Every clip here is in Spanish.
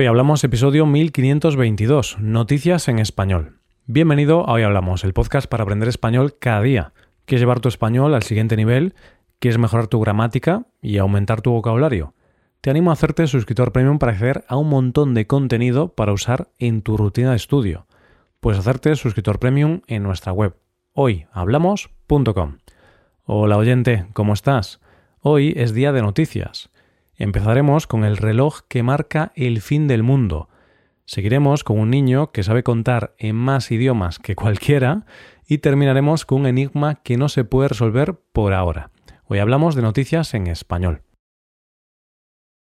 Hoy hablamos episodio 1522, Noticias en Español. Bienvenido a Hoy Hablamos, el podcast para aprender español cada día. ¿Quieres llevar tu español al siguiente nivel? ¿Quieres mejorar tu gramática y aumentar tu vocabulario? Te animo a hacerte suscriptor premium para acceder a un montón de contenido para usar en tu rutina de estudio. Puedes hacerte suscriptor premium en nuestra web hoyhablamos.com. Hola oyente, ¿cómo estás? Hoy es día de noticias. Empezaremos con el reloj que marca el fin del mundo. Seguiremos con un niño que sabe contar en más idiomas que cualquiera y terminaremos con un enigma que no se puede resolver por ahora. Hoy hablamos de noticias en español.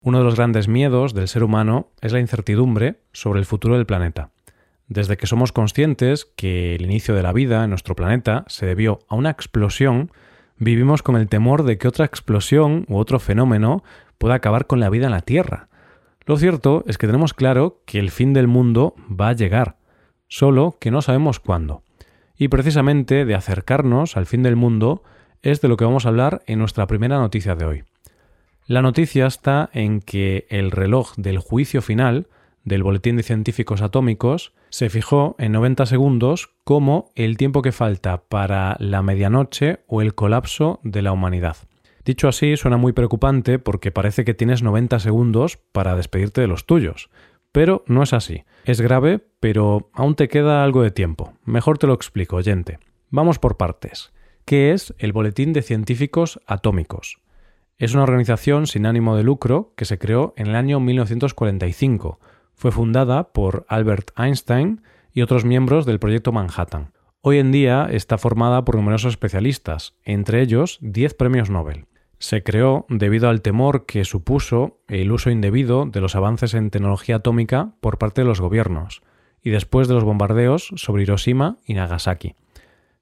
Uno de los grandes miedos del ser humano es la incertidumbre sobre el futuro del planeta. Desde que somos conscientes que el inicio de la vida en nuestro planeta se debió a una explosión, vivimos con el temor de que otra explosión u otro fenómeno pueda acabar con la vida en la Tierra. Lo cierto es que tenemos claro que el fin del mundo va a llegar, solo que no sabemos cuándo. Y precisamente de acercarnos al fin del mundo es de lo que vamos a hablar en nuestra primera noticia de hoy. La noticia está en que el reloj del juicio final del Boletín de Científicos Atómicos se fijó en 90 segundos como el tiempo que falta para la medianoche o el colapso de la humanidad. Dicho así, suena muy preocupante porque parece que tienes 90 segundos para despedirte de los tuyos. Pero no es así. Es grave, pero aún te queda algo de tiempo. Mejor te lo explico, oyente. Vamos por partes. ¿Qué es el Boletín de Científicos Atómicos? Es una organización sin ánimo de lucro que se creó en el año 1945. Fue fundada por Albert Einstein y otros miembros del proyecto Manhattan. Hoy en día está formada por numerosos especialistas, entre ellos 10 premios Nobel se creó debido al temor que supuso el uso indebido de los avances en tecnología atómica por parte de los gobiernos, y después de los bombardeos sobre Hiroshima y Nagasaki.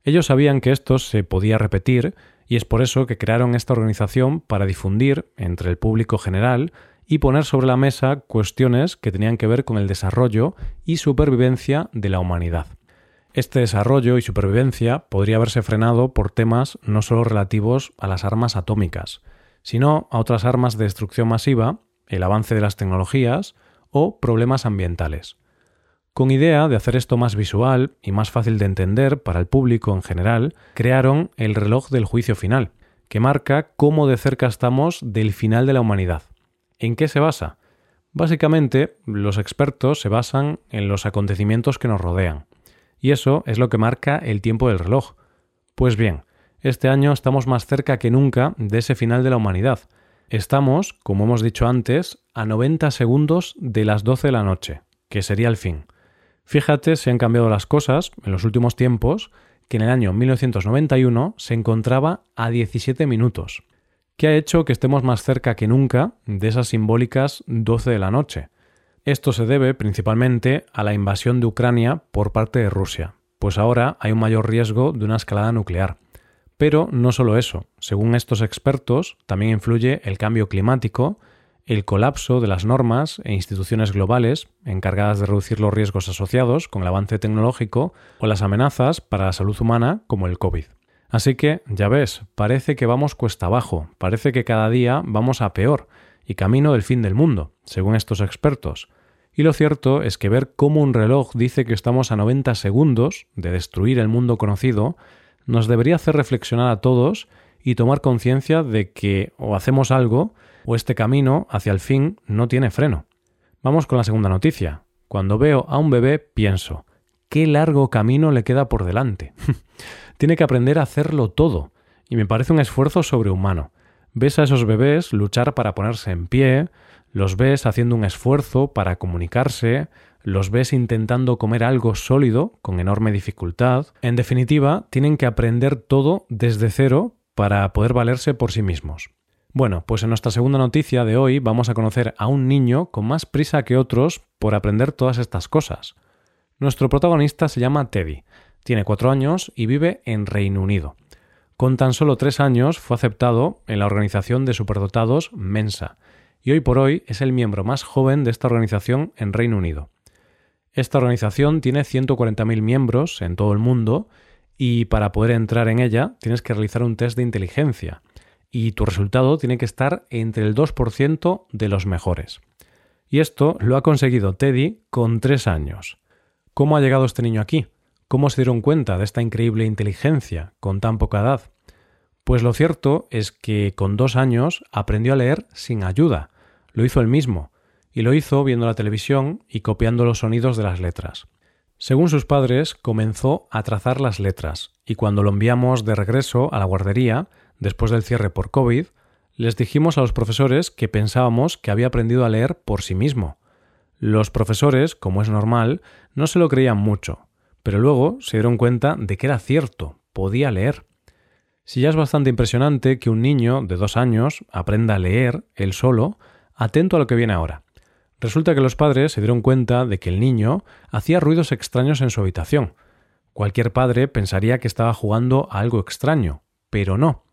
Ellos sabían que esto se podía repetir y es por eso que crearon esta organización para difundir entre el público general y poner sobre la mesa cuestiones que tenían que ver con el desarrollo y supervivencia de la humanidad. Este desarrollo y supervivencia podría haberse frenado por temas no solo relativos a las armas atómicas, sino a otras armas de destrucción masiva, el avance de las tecnologías o problemas ambientales. Con idea de hacer esto más visual y más fácil de entender para el público en general, crearon el reloj del juicio final, que marca cómo de cerca estamos del final de la humanidad. ¿En qué se basa? Básicamente, los expertos se basan en los acontecimientos que nos rodean, y eso es lo que marca el tiempo del reloj. Pues bien, este año estamos más cerca que nunca de ese final de la humanidad. Estamos, como hemos dicho antes, a 90 segundos de las 12 de la noche, que sería el fin. Fíjate si han cambiado las cosas en los últimos tiempos, que en el año 1991 se encontraba a 17 minutos, que ha hecho que estemos más cerca que nunca de esas simbólicas 12 de la noche. Esto se debe principalmente a la invasión de Ucrania por parte de Rusia, pues ahora hay un mayor riesgo de una escalada nuclear. Pero no solo eso, según estos expertos, también influye el cambio climático, el colapso de las normas e instituciones globales encargadas de reducir los riesgos asociados con el avance tecnológico o las amenazas para la salud humana como el COVID. Así que, ya ves, parece que vamos cuesta abajo, parece que cada día vamos a peor, y camino del fin del mundo, según estos expertos. Y lo cierto es que ver cómo un reloj dice que estamos a 90 segundos de destruir el mundo conocido nos debería hacer reflexionar a todos y tomar conciencia de que o hacemos algo o este camino hacia el fin no tiene freno. Vamos con la segunda noticia. Cuando veo a un bebé pienso, qué largo camino le queda por delante. tiene que aprender a hacerlo todo, y me parece un esfuerzo sobrehumano. Ves a esos bebés luchar para ponerse en pie, los ves haciendo un esfuerzo para comunicarse, los ves intentando comer algo sólido con enorme dificultad. En definitiva, tienen que aprender todo desde cero para poder valerse por sí mismos. Bueno, pues en nuestra segunda noticia de hoy vamos a conocer a un niño con más prisa que otros por aprender todas estas cosas. Nuestro protagonista se llama Teddy, tiene cuatro años y vive en Reino Unido. Con tan solo tres años fue aceptado en la organización de superdotados Mensa y hoy por hoy es el miembro más joven de esta organización en Reino Unido. Esta organización tiene 140.000 miembros en todo el mundo y para poder entrar en ella tienes que realizar un test de inteligencia y tu resultado tiene que estar entre el 2% de los mejores. Y esto lo ha conseguido Teddy con tres años. ¿Cómo ha llegado este niño aquí? ¿Cómo se dieron cuenta de esta increíble inteligencia con tan poca edad? Pues lo cierto es que con dos años aprendió a leer sin ayuda. Lo hizo él mismo, y lo hizo viendo la televisión y copiando los sonidos de las letras. Según sus padres, comenzó a trazar las letras, y cuando lo enviamos de regreso a la guardería, después del cierre por COVID, les dijimos a los profesores que pensábamos que había aprendido a leer por sí mismo. Los profesores, como es normal, no se lo creían mucho, pero luego se dieron cuenta de que era cierto, podía leer. Si ya es bastante impresionante que un niño de dos años aprenda a leer él solo, atento a lo que viene ahora. Resulta que los padres se dieron cuenta de que el niño hacía ruidos extraños en su habitación. Cualquier padre pensaría que estaba jugando a algo extraño, pero no.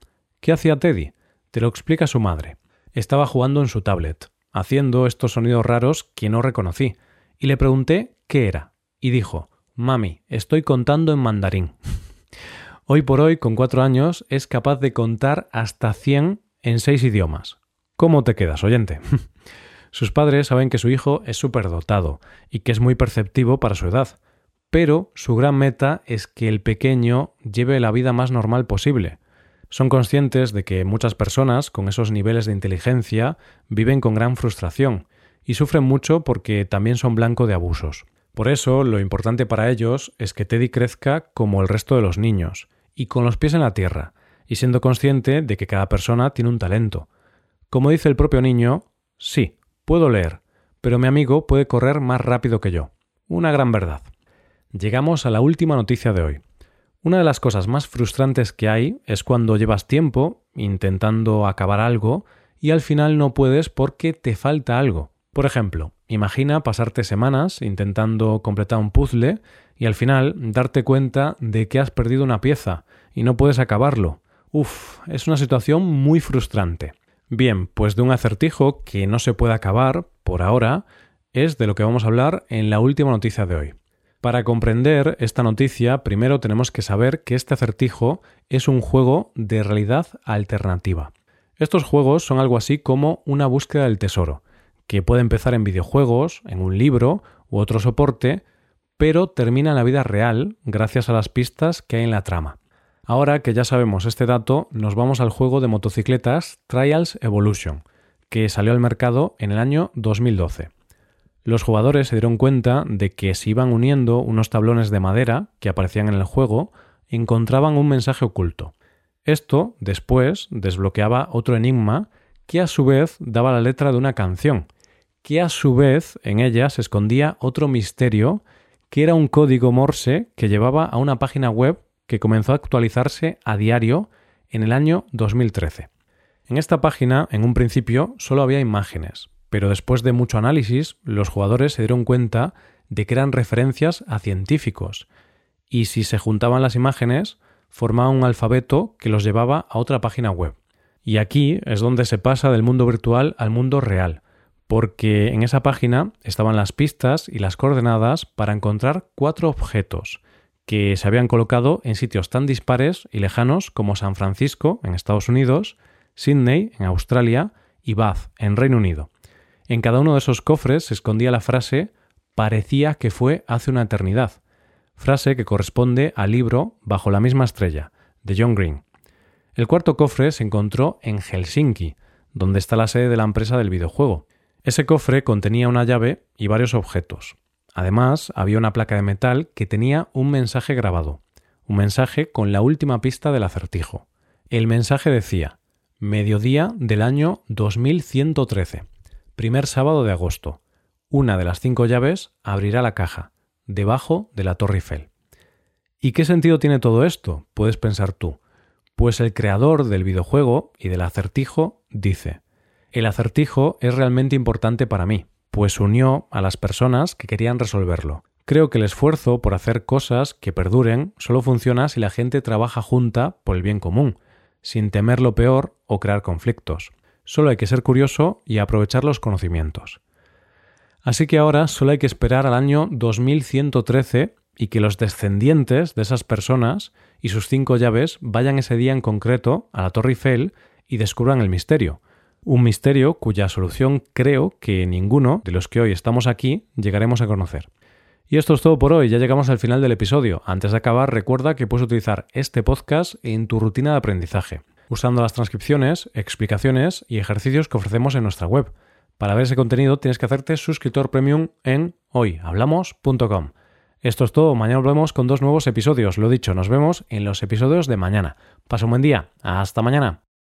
¿Qué hacía Teddy? Te lo explica su madre. Estaba jugando en su tablet, haciendo estos sonidos raros que no reconocí, y le pregunté qué era, y dijo Mami, estoy contando en mandarín. hoy por hoy, con cuatro años, es capaz de contar hasta cien en seis idiomas. ¿Cómo te quedas, oyente? Sus padres saben que su hijo es superdotado y que es muy perceptivo para su edad, pero su gran meta es que el pequeño lleve la vida más normal posible. Son conscientes de que muchas personas con esos niveles de inteligencia viven con gran frustración y sufren mucho porque también son blanco de abusos. Por eso, lo importante para ellos es que Teddy crezca como el resto de los niños, y con los pies en la tierra, y siendo consciente de que cada persona tiene un talento. Como dice el propio niño, sí, Puedo leer, pero mi amigo puede correr más rápido que yo. Una gran verdad. Llegamos a la última noticia de hoy. Una de las cosas más frustrantes que hay es cuando llevas tiempo intentando acabar algo y al final no puedes porque te falta algo. Por ejemplo, imagina pasarte semanas intentando completar un puzzle y al final darte cuenta de que has perdido una pieza y no puedes acabarlo. Uf, es una situación muy frustrante. Bien, pues de un acertijo que no se puede acabar por ahora es de lo que vamos a hablar en la última noticia de hoy. Para comprender esta noticia, primero tenemos que saber que este acertijo es un juego de realidad alternativa. Estos juegos son algo así como una búsqueda del tesoro, que puede empezar en videojuegos, en un libro u otro soporte, pero termina en la vida real gracias a las pistas que hay en la trama. Ahora que ya sabemos este dato, nos vamos al juego de motocicletas Trials Evolution, que salió al mercado en el año 2012. Los jugadores se dieron cuenta de que si iban uniendo unos tablones de madera que aparecían en el juego, encontraban un mensaje oculto. Esto, después, desbloqueaba otro enigma que a su vez daba la letra de una canción, que a su vez en ella se escondía otro misterio que era un código Morse que llevaba a una página web que comenzó a actualizarse a diario en el año 2013. En esta página, en un principio, solo había imágenes, pero después de mucho análisis, los jugadores se dieron cuenta de que eran referencias a científicos, y si se juntaban las imágenes, formaban un alfabeto que los llevaba a otra página web. Y aquí es donde se pasa del mundo virtual al mundo real, porque en esa página estaban las pistas y las coordenadas para encontrar cuatro objetos, que se habían colocado en sitios tan dispares y lejanos como San Francisco, en Estados Unidos, Sydney, en Australia, y Bath, en Reino Unido. En cada uno de esos cofres se escondía la frase parecía que fue hace una eternidad, frase que corresponde al libro Bajo la misma estrella, de John Green. El cuarto cofre se encontró en Helsinki, donde está la sede de la empresa del videojuego. Ese cofre contenía una llave y varios objetos. Además, había una placa de metal que tenía un mensaje grabado, un mensaje con la última pista del acertijo. El mensaje decía, mediodía del año 2113, primer sábado de agosto. Una de las cinco llaves abrirá la caja, debajo de la Torre Eiffel. ¿Y qué sentido tiene todo esto? Puedes pensar tú. Pues el creador del videojuego y del acertijo dice, el acertijo es realmente importante para mí, pues unió a las personas que querían resolverlo. Creo que el esfuerzo por hacer cosas que perduren solo funciona si la gente trabaja junta por el bien común, sin temer lo peor o crear conflictos. Solo hay que ser curioso y aprovechar los conocimientos. Así que ahora solo hay que esperar al año 2113 y que los descendientes de esas personas y sus cinco llaves vayan ese día en concreto a la Torre Eiffel y descubran el misterio, Un misterio cuya solución creo que ninguno de los que hoy estamos aquí llegaremos a conocer. Y esto es todo por hoy, ya llegamos al final del episodio. Antes de acabar, recuerda que puedes utilizar este podcast en tu rutina de aprendizaje, usando las transcripciones, explicaciones y ejercicios que ofrecemos en nuestra web. Para ver ese contenido tienes que hacerte suscriptor premium en hoyhablamos.com. Esto es todo, mañana volvemos con dos nuevos episodios. Lo dicho, nos vemos en los episodios de mañana. Pasa un buen día, hasta mañana.